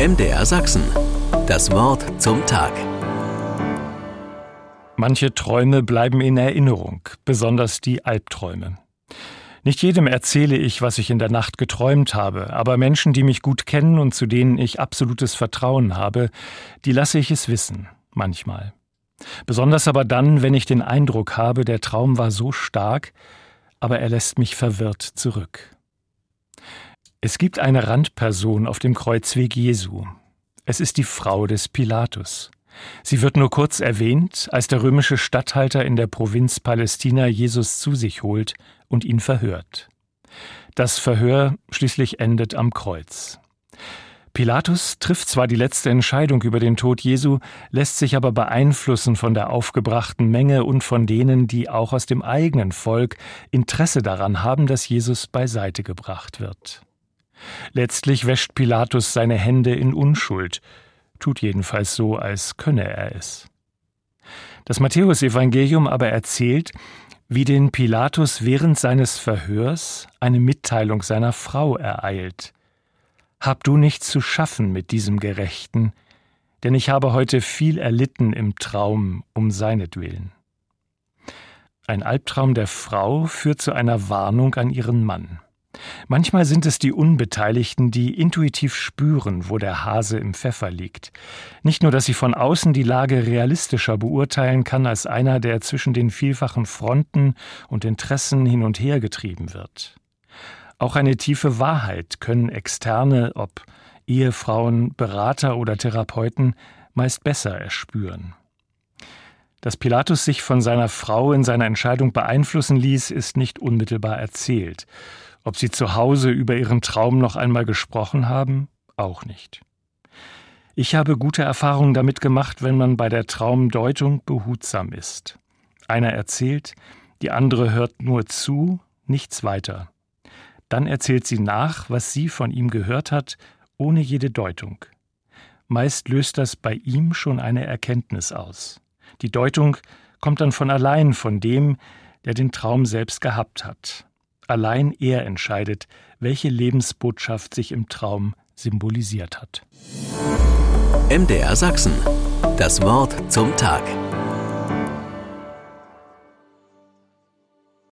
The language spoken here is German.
MDR Sachsen. Das Wort zum Tag. Manche Träume bleiben in Erinnerung, besonders die Albträume. Nicht jedem erzähle ich, was ich in der Nacht geträumt habe, aber Menschen, die mich gut kennen und zu denen ich absolutes Vertrauen habe, die lasse ich es wissen, manchmal. Besonders aber dann, wenn ich den Eindruck habe, der Traum war so stark, aber er lässt mich verwirrt zurück. Es gibt eine Randperson auf dem Kreuzweg Jesu. Es ist die Frau des Pilatus. Sie wird nur kurz erwähnt, als der römische Statthalter in der Provinz Palästina Jesus zu sich holt und ihn verhört. Das Verhör schließlich endet am Kreuz. Pilatus trifft zwar die letzte Entscheidung über den Tod Jesu, lässt sich aber beeinflussen von der aufgebrachten Menge und von denen, die auch aus dem eigenen Volk Interesse daran haben, dass Jesus beiseite gebracht wird. Letztlich wäscht Pilatus seine Hände in Unschuld, tut jedenfalls so, als könne er es. Das Matthäusevangelium aber erzählt, wie den Pilatus während seines Verhörs eine Mitteilung seiner Frau ereilt. Hab du nichts zu schaffen mit diesem Gerechten, denn ich habe heute viel erlitten im Traum um seinetwillen. Ein Albtraum der Frau führt zu einer Warnung an ihren Mann. Manchmal sind es die Unbeteiligten, die intuitiv spüren, wo der Hase im Pfeffer liegt. Nicht nur, dass sie von außen die Lage realistischer beurteilen kann als einer, der zwischen den vielfachen Fronten und Interessen hin und her getrieben wird. Auch eine tiefe Wahrheit können Externe, ob Ehefrauen, Berater oder Therapeuten, meist besser erspüren. Dass Pilatus sich von seiner Frau in seiner Entscheidung beeinflussen ließ, ist nicht unmittelbar erzählt. Ob sie zu Hause über ihren Traum noch einmal gesprochen haben, auch nicht. Ich habe gute Erfahrungen damit gemacht, wenn man bei der Traumdeutung behutsam ist. Einer erzählt, die andere hört nur zu, nichts weiter. Dann erzählt sie nach, was sie von ihm gehört hat, ohne jede Deutung. Meist löst das bei ihm schon eine Erkenntnis aus. Die Deutung kommt dann von allein von dem, der den Traum selbst gehabt hat. Allein er entscheidet, welche Lebensbotschaft sich im Traum symbolisiert hat. MDR Sachsen. Das Wort zum Tag.